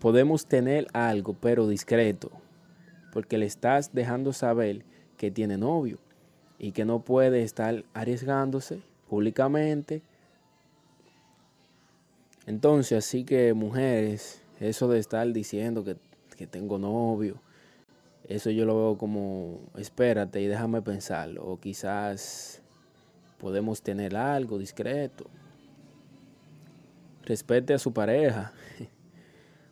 podemos tener algo, pero discreto, porque le estás dejando saber que tiene novio y que no puede estar arriesgándose públicamente. Entonces, así que mujeres, eso de estar diciendo que, que tengo novio, eso yo lo veo como, espérate y déjame pensarlo. O quizás podemos tener algo discreto. Respete a su pareja.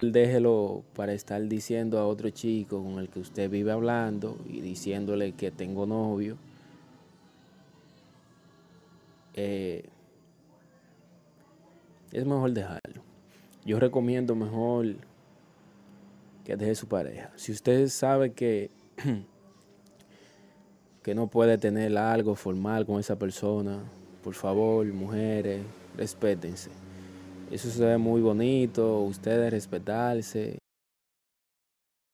Déjelo para estar diciendo a otro chico con el que usted vive hablando y diciéndole que tengo novio. Eh, es mejor dejarlo. Yo recomiendo mejor que deje su pareja. Si usted sabe que, que no puede tener algo formal con esa persona, por favor, mujeres, respétense. Eso se ve muy bonito, ustedes respetarse.